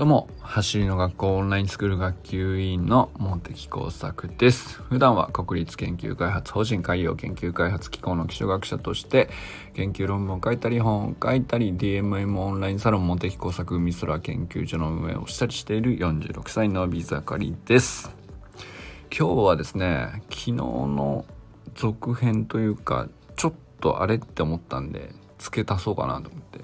どうも、走りの学校オンラインスクール学級委員の茂木耕作です。普段は国立研究開発法人海洋研究開発機構の基礎学者として、研究論文を書いたり、本を書いたり、DMM オンラインサロン茂木耕作海空研究所の運営をしたりしている46歳のビザカリです。今日はですね、昨日の続編というか、ちょっとあれって思ったんで、付け足そうかなと思って。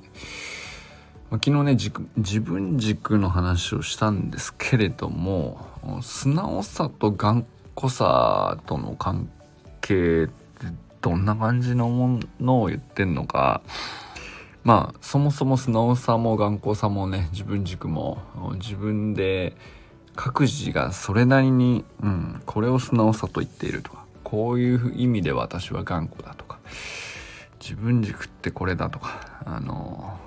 昨日ね自分軸の話をしたんですけれども素直さと頑固さとの関係ってどんな感じのものを言ってんのか。まあそもそも素直さも頑固さもね自分軸も自分で各自がそれなりに、うん、これを素直さと言っているとかこういう意味で私は頑固だとか自分軸ってこれだとかあの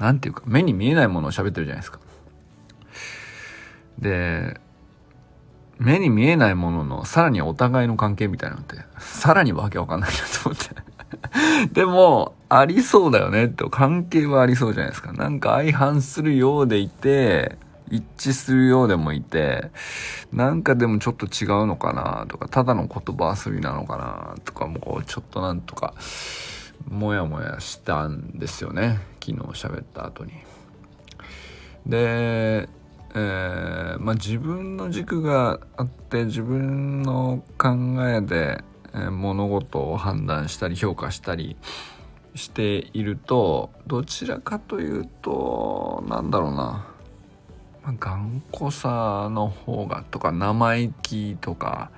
何ていうか目に見えないものを喋ってるじゃないですか。で目に見えないもののさらにお互いの関係みたいなのってさらにわけわかんないなと思って でもありそうだよねって関係はありそうじゃないですかなんか相反するようでいて一致するようでもいてなんかでもちょっと違うのかなとかただの言葉遊びなのかなとかもうちょっとなんとかモヤモヤしたんですよね昨日喋った後に。で、えー、まあ、自分の軸があって自分の考えで、え、物事を判断したり評価したりしているとどちらかというとなんだろうな、まあ、頑固さの方がとか生意気とか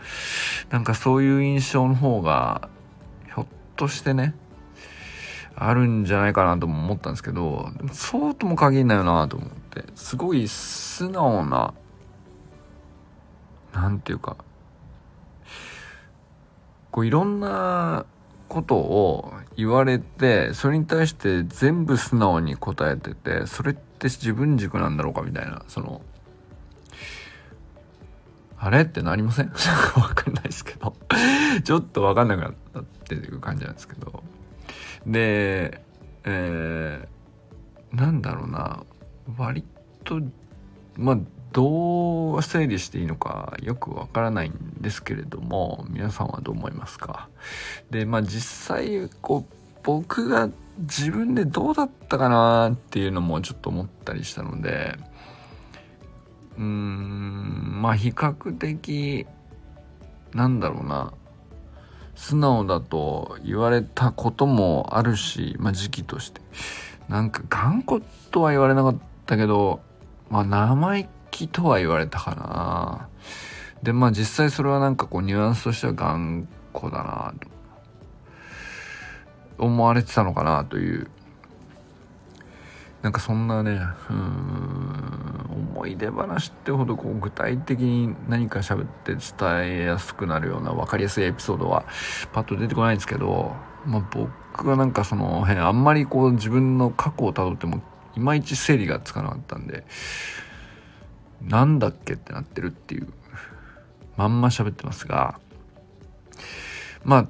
なんかそういう印象の方がひょっとしてねあるんじゃないかなとも思ったんですけどでもそうとも限んないよなと思ってすごい素直な何て言うかこういろんなことを言われてそれに対して全部素直に答えててそれって自分軸なんだろうかみたいなそのあれってなりません？わかんないですけど。ちょっとわかんなくなったっていう感じなんですけど。で、えー、なんだろうな。割とまあどう整理していいのかよくわからないんですけれども皆さんはどう思いますか？でまあ実際こう僕が自分でどうだったかなっていうのもちょっと思ったりしたのでうーんまあ比較的なんだろうな。素直だと言われたこともあるし、まあ、時期として。なんか頑固とは言われなかったけど、まあ、生意気とは言われたかな。でまあ実際それはなんかこうニュアンスとしては頑固だなと思われてたのかなというなんかそんなねうん思い出話ってほどこう具体的に何か喋って伝えやすくなるような分かりやすいエピソードはパッと出てこないんですけど、まあ、僕はなんかその辺あんまりこう自分の過去をたどってもいまいち整理がつかなかったんでなんだっけってなってるっていうまんま喋ってますがまあ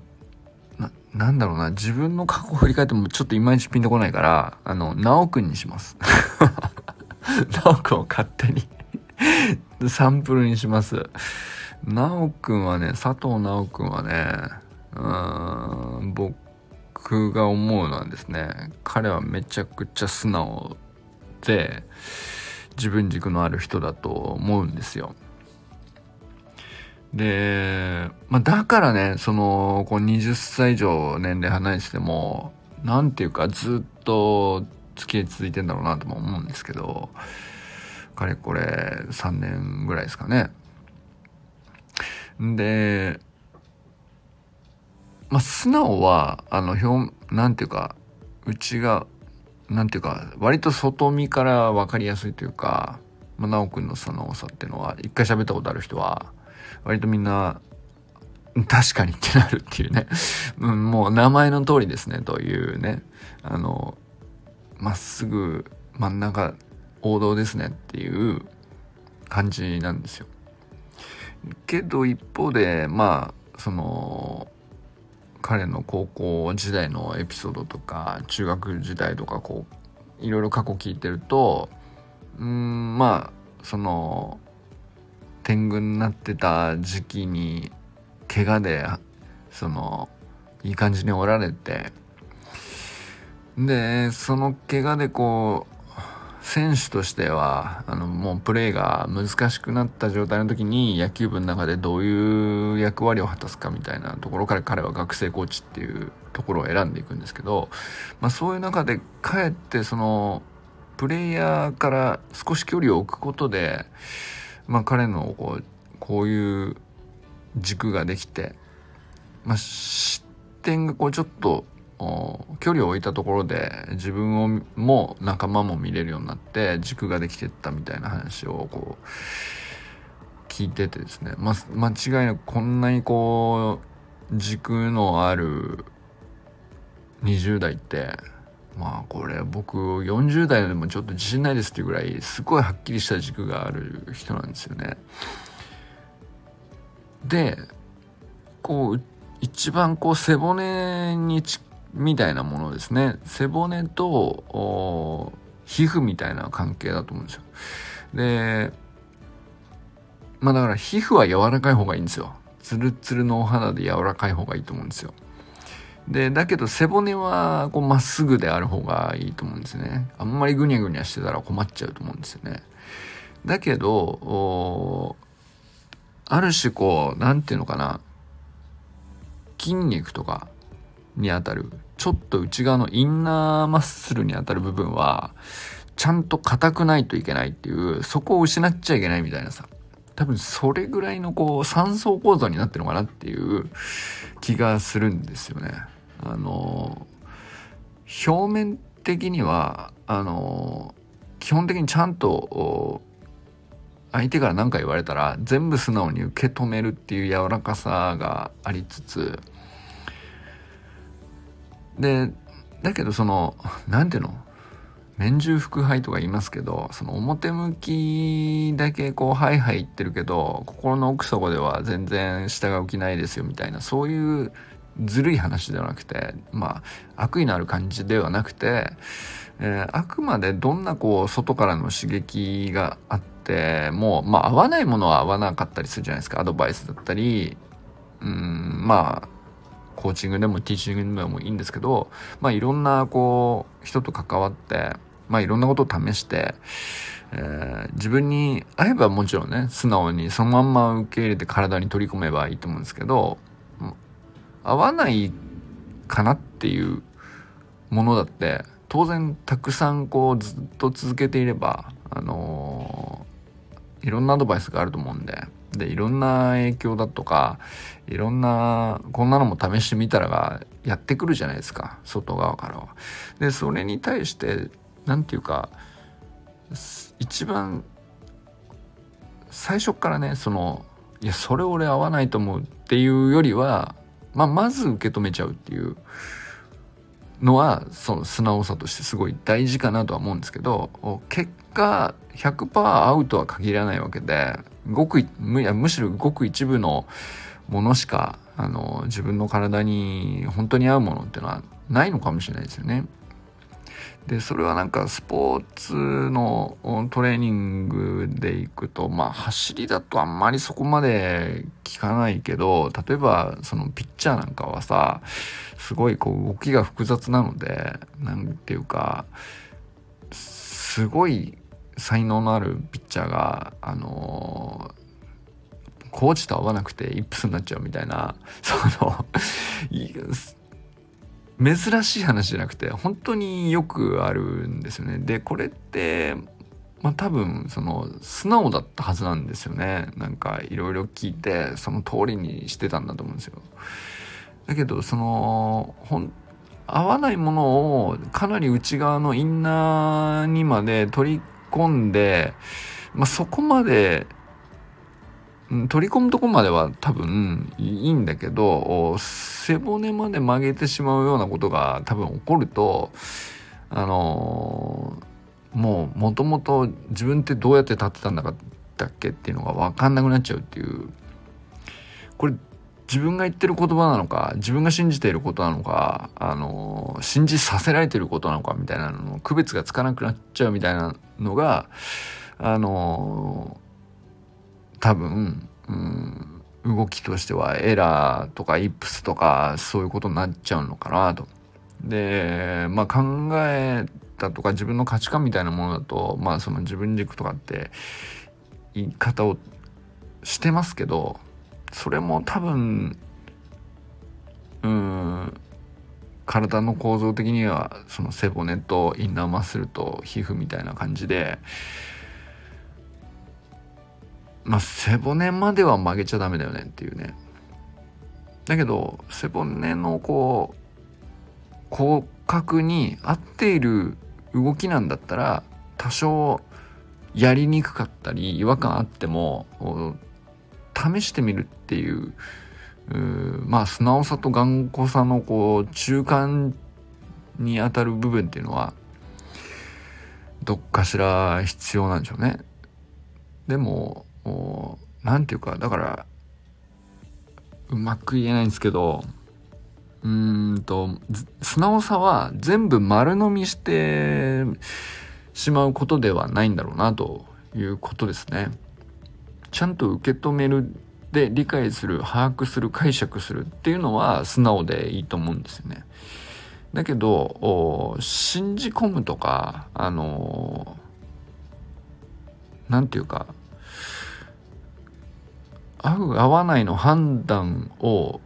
なんだろうな、自分の過去を振り返ってもちょっといまいちピンとこないから、あの、なおくんにします。なおくんを勝手に サンプルにします。なおくんはね、佐藤なおくんはね、うん、僕が思うのはですね、彼はめちゃくちゃ素直で、自分軸のある人だと思うんですよ。で、まあ、だからね、その、こう20歳以上年齢離れてても、なんていうかずっと付き合い続いてんだろうなとも思うんですけど、かれこれ3年ぐらいですかね。で、まあ、素直は、あの、表、なんていうか、うちが、なんていうか、割と外見から分かりやすいというか、まあ、直くんの素直さっていうのは、一回喋ったことある人は、割とみんな、確かにってなるっていうね。うん、もう名前の通りですね、というね。あの、まっすぐ真ん中、王道ですねっていう感じなんですよ。けど一方で、まあ、その、彼の高校時代のエピソードとか、中学時代とか、こう、いろいろ過去聞いてると、うんまあその天狗になってた時期に怪我でそのいい感じにおられて。でその怪我でこう選手としてはあのもうプレーが難しくなった状態の時に野球部の中でどういう役割を果たすかみたいなところから彼は学生コーチっていうところを選んでいくんですけど、まあ、そういう中でかえってそのプレイヤーから少し距離を置くことで、まあ、彼のこうこういう軸ができて、まあ、失点がこうちょっと距離を置いたところで自分をも仲間も見れるようになって軸ができてったみたいな話をこう聞いててですね、ま、間違いなくこんなにこう軸のある20代ってまあこれ僕40代でもちょっと自信ないですっていうぐらいすごいはっきりした軸がある人なんですよね。でこう一番こう背骨にみたいなものですね背骨と皮膚みたいな関係だと思うんですよ。でまあだから皮膚は柔らかい方がいいんですよ。ツルツルのお肌で柔らかい方がいいと思うんですよ。で、だけど背骨はこうまっすぐである方がいいと思うんですね。あんまりぐにゃぐにゃしてたら困っちゃうと思うんですよね。だけど、ある種こう、なんていうのかな、筋肉とかにあたる、ちょっと内側のインナーマッスルにあたる部分は、ちゃんと硬くないといけないっていう、そこを失っちゃいけないみたいなさ。多分それぐらいのこう三層構造になってるのかなっていう気がするんですよね。あの表面的にはあの基本的にちゃんと相手から何か言われたら全部素直に受け止めるっていう柔らかさがありつつでだけどその何ていうの？面中腹背とか言いますけどその表向きだけこうハイハイ言ってるけど心の奥底では全然下が起きないですよみたいなそういうずるい話ではなくてまあ悪意のある感じではなくて、えー、あくまでどんなこう外からの刺激があってもまあ合わないものは合わなかったりするじゃないですかアドバイスだったりうんまあコーチングでもティーチングでもいいんですけど、まあいろんなこう人と関わって、まあいろんなことを試して、えー、自分に合えばもちろんね、素直にそのまんま受け入れて体に取り込めばいいと思うんですけど、合わないかなっていうものだって、当然たくさんこうずっと続けていれば、あのー、いろんなアドバイスがあると思うんで、で、いろんな影響だとか、いろんな、こんなのも試してみたらがやってくるじゃないですか、外側からは。で、それに対して、何て言うか、一番、最初からね、その、いや、それ俺合わないと思うっていうよりは、まあ、まず受け止めちゃうっていうのは、その素直さとしてすごい大事かなとは思うんですけど、結果、100%アウトは限らないわけで、ごくむむしろごく一部のものしかあの自分の体に本当に合うものっていうのはないのかもしれないですよね。でそれはなんかスポーツのトレーニングでいくとまあ走りだとあんまりそこまで効かないけど例えばそのピッチャーなんかはさすごいこう動きが複雑なので何ていうかすごい才能のあるピッチャーが、あのー、コーチと合わなくてイップスになっちゃうみたいな、その珍しい話じゃなくて、本当によくあるんですよね。で、これって、まあ多分、その、素直だったはずなんですよね。なんか、いろいろ聞いて、その通りにしてたんだと思うんですよ。だけど、その、本合わないものをかなり内側のインナーにまで取り込んで、まあ、そこまで、取り込むとこまでは多分いいんだけど、背骨まで曲げてしまうようなことが多分起こると、あのー、もうもともと自分ってどうやって立ってたんだかだっけっていうのが分かんなくなっちゃうっていう。これ自分が言ってる言葉なのか、自分が信じていることなのか、あのー、信じさせられてることなのかみたいなのの区別がつかなくなっちゃうみたいなのがあの多分、うん、動きとしてはエラーとかイップスとかそういうことになっちゃうのかなと。でまあ考えたとか自分の価値観みたいなものだとまあその自分軸とかって言い方をしてますけどそれも多分うん体の構造的にはその背骨とインナーマッスルと皮膚みたいな感じでまあ背骨までは曲げちゃダメだよねっていうねだけど背骨のこう骨格に合っている動きなんだったら多少やりにくかったり違和感あっても試してみるっていうまあ素直さと頑固さのこう中間にあたる部分っていうのはどっかしら必要なんでしょうね。でも何て言うかだからうまく言えないんですけどうーんと素直さは全部丸飲みしてしまうことではないんだろうなということですね。ちゃんと受け止めるで理解する把握する解釈するっていうのは素直でいいと思うんですよね。だけど信じ込むとかあの何て言うか合う合わないの判断を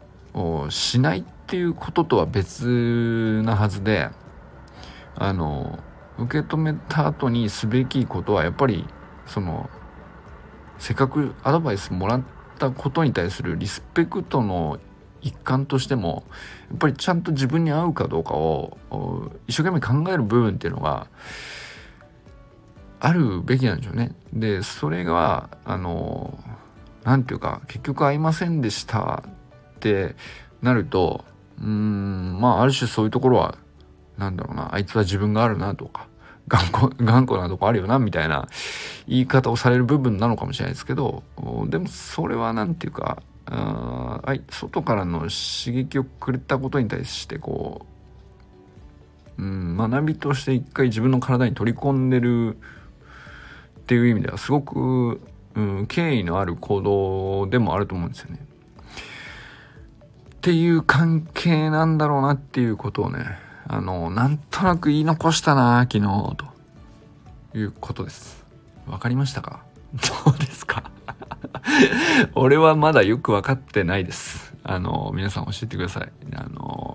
しないっていうこととは別なはずであの受け止めた後にすべきことはやっぱりそのせっかくアドバイスもらったことに対するリスペクトの一環としてもやっぱりちゃんと自分に合うかどうかを一生懸命考える部分っていうのがあるべきなんでしょうね。でそれがあの何て言うか結局合いませんでしたってなるとうんまあある種そういうところはなんだろうなあいつは自分があるなとか 頑固頑固なとこあるよなみたいな言い方をされる部分なのかもしれないですけどでもそれは何て言うかあ外からの刺激をくれたことに対してこう、うん、学びとして一回自分の体に取り込んでるっていう意味ではすごく、うん、敬意のある行動でもあると思うんですよね。っていう関係なんだろうなっていうことをねあのなんとなく言い残したな昨日ということです。わかりましたか？どうですか？俺はまだよく分かってないです。あの、皆さん教えてください。あの、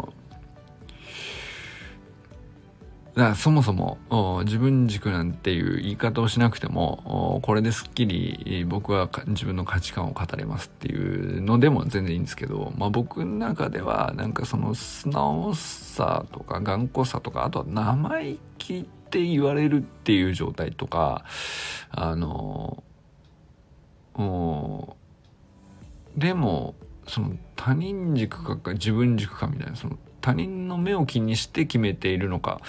だからそもそも自分軸なんていう言い方をしなくてもこれですっきり僕は自分の価値観を語れますっていうのでも全然いいんですけど、まあ、僕の中ではなんかその素直さとか頑固さとかあとは生意気って言われるっていう状態とかあのでもその他人軸か自分軸かみたいなその他人の目を気にして決めているのか。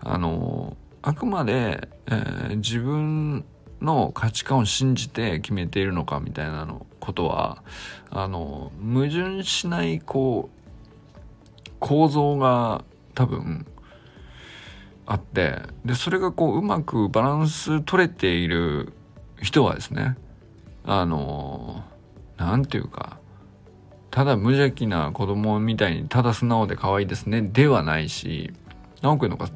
あのあくまで、えー、自分の価値観を信じて決めているのかみたいなのことはあの矛盾しないこう構造が多分あってでそれがこううまくバランス取れている人はですねあの何て言うかただ無邪気な子供みたいにただ素直で可愛いですねではないし直くんのが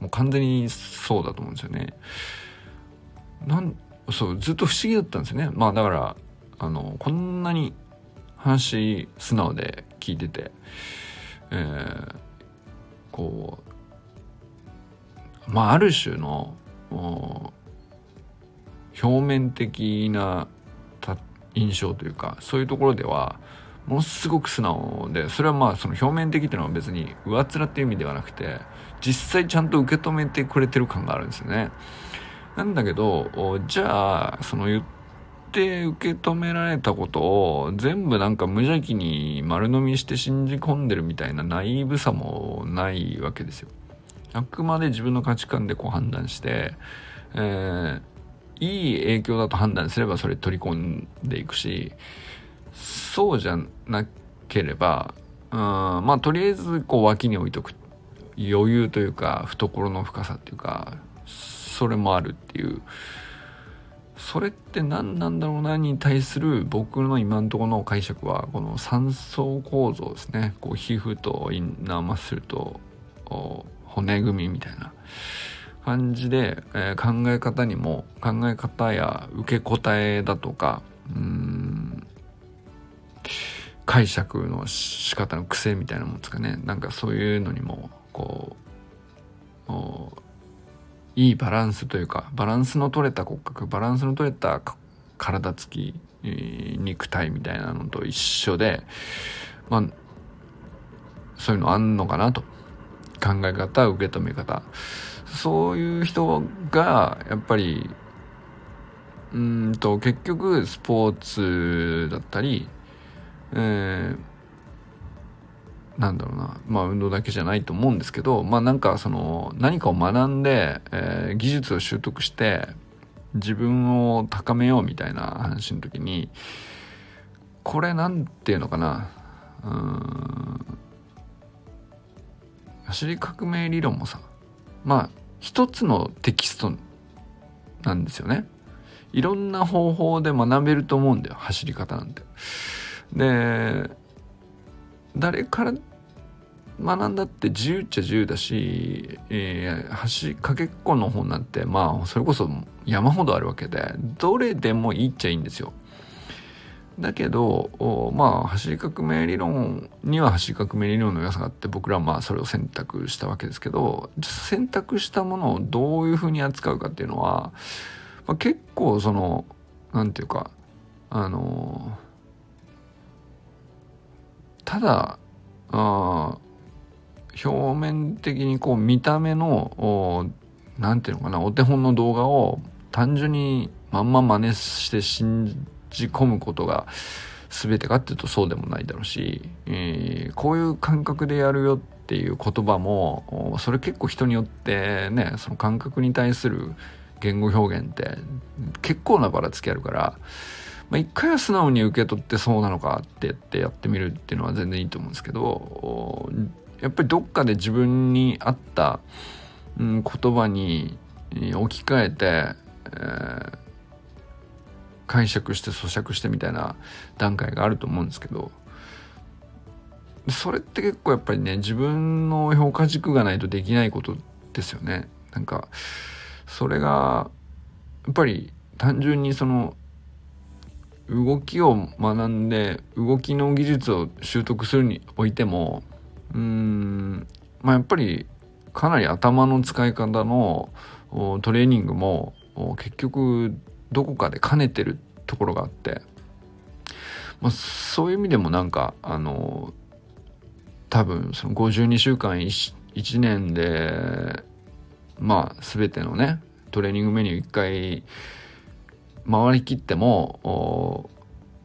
もう完全にそうだと思うんですよね。なんそうずっと不思議だったんですよね。まあだからあのこんなに話素直で聞いてて、えー、こうまあある種の表面的な印象というかそういうところではものすごく素直でそれはまあその表面的っていうのは別に上っ面っていう意味ではなくて実際ちゃんと受け止めてくれてる感があるんですよね。なんだけどじゃあその言って受け止められたことを全部なんか無邪気に丸飲みして信じ込んでるみたいなナイーブさもないわけですよ。あくまで自分の価値観でこう判断して、えー、いい影響だと判断すればそれ取り込んでいくしそうじゃなければうんまあとりあえずこう脇に置いとく。余裕というか懐の深さっていうかそれもあるっていう。それって何なんだろうなに対する僕の今のところの解釈はこの三層構造ですね。こう皮膚とインナーマッスルと骨組みみたいな。感じで、えー、考え方にも考え方や受け答えだとかうん解釈の仕方の癖みたいなもんですかね。なんかそういうのにもこういいバランスというかバランスの取れた骨格バランスの取れた体つき、えー、肉体みたいなのと一緒でまあそういうのあんのかなと。考え方受け止め方。そういう人がやっぱりうんと結局スポーツだったり、えー、なんだろうな、まあ運動だけじゃないと思うんですけど、まあなんかその何かを学んで、えー、技術を習得して自分を高めようみたいな話の時に、これなんていうのかな、うん、走り革命理論もさ、まあ一つのテキストなんですよね。いろんな方法で学べると思うんだよ、走り方なんて。で、誰から学んだって自由っちゃ自由だし、えー、橋かけっこの本なんてまあそれこそ山ほどあるわけでどれでもいいっちゃいいんですよ。だけどまあ走り革命理論には走り革命理論の良さがあって僕らはまあそれを選択したわけですけど選択したものをどういうふうに扱うかっていうのは、まあ、結構その何て言うかあのただあ表面的にこう見た目の何ていうのかなお手本の動画を単純にまんま真似して信じ込むことが全てかっていうとそうでもないだろうし、えー、こういう感覚でやるよっていう言葉もそれ結構人によってねその感覚に対する言語表現って結構なばらつきあるからまあ、一回は素直に受け取ってそうなのかってってやってみるっていうのは全然いいと思うんですけどやっぱりどっかで自分に合った、うん、言葉に置き換えて、えー、解釈して咀嚼してみたいな段階があると思うんですけどそれって結構やっぱりね自分の評価軸がないとできないことですよね。なんかそれがやっぱり単純にその動きを学んで動きの技術を習得するにおいてもうーんまあやっぱりかなり頭の使い方のトレーニングも結局どこかで兼ねてるところがあって、まあ、そういう意味でもなんかあの多分その52週間 1, 1年でまあ全てのねトレーニングメニュー1回回りきっても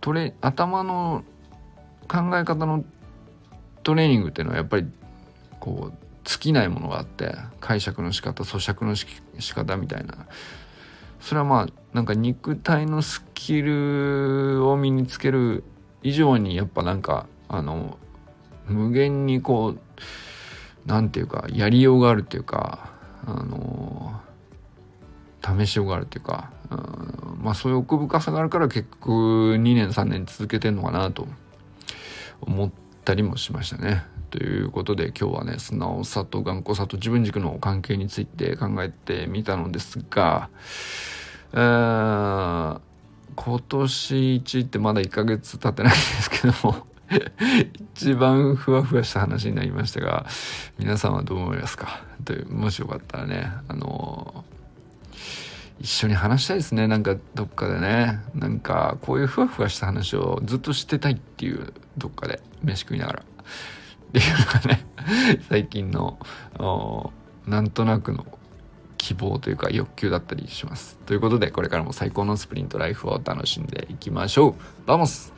トレ頭の考え方のトレーニングっていうのはやっぱりこう尽きないものがあって解釈の仕方咀嚼のし仕方みたいな。それはまあなんか肉体のスキルを身につける以上にやっぱなんかあの無限にこう何て言うかやりようがあるっていうかあの試しようがあるっていうか、まあそういう奥深さがあるから結局2年3年続けてんのかなと思ったりもしましたね。ということで今日はね素直さと頑固さと自分軸の関係について考えてみたのですが、えー、今年1ってまだ1ヶ月経ってないんですけども一番ふわふわした話になりましたが皆さんはどう思いますか？というもしよかったらねあの一緒に話したいですね。なんかどっかでね。なんかこういうふわふわした話をずっとしてたいっていうどっかで。飯食いながら。っていうのがね 最近のなんとなくの希望というか欲求だったりします。ということでこれからも最高のスプリントライフを楽しんでいきましょう。 Vamos。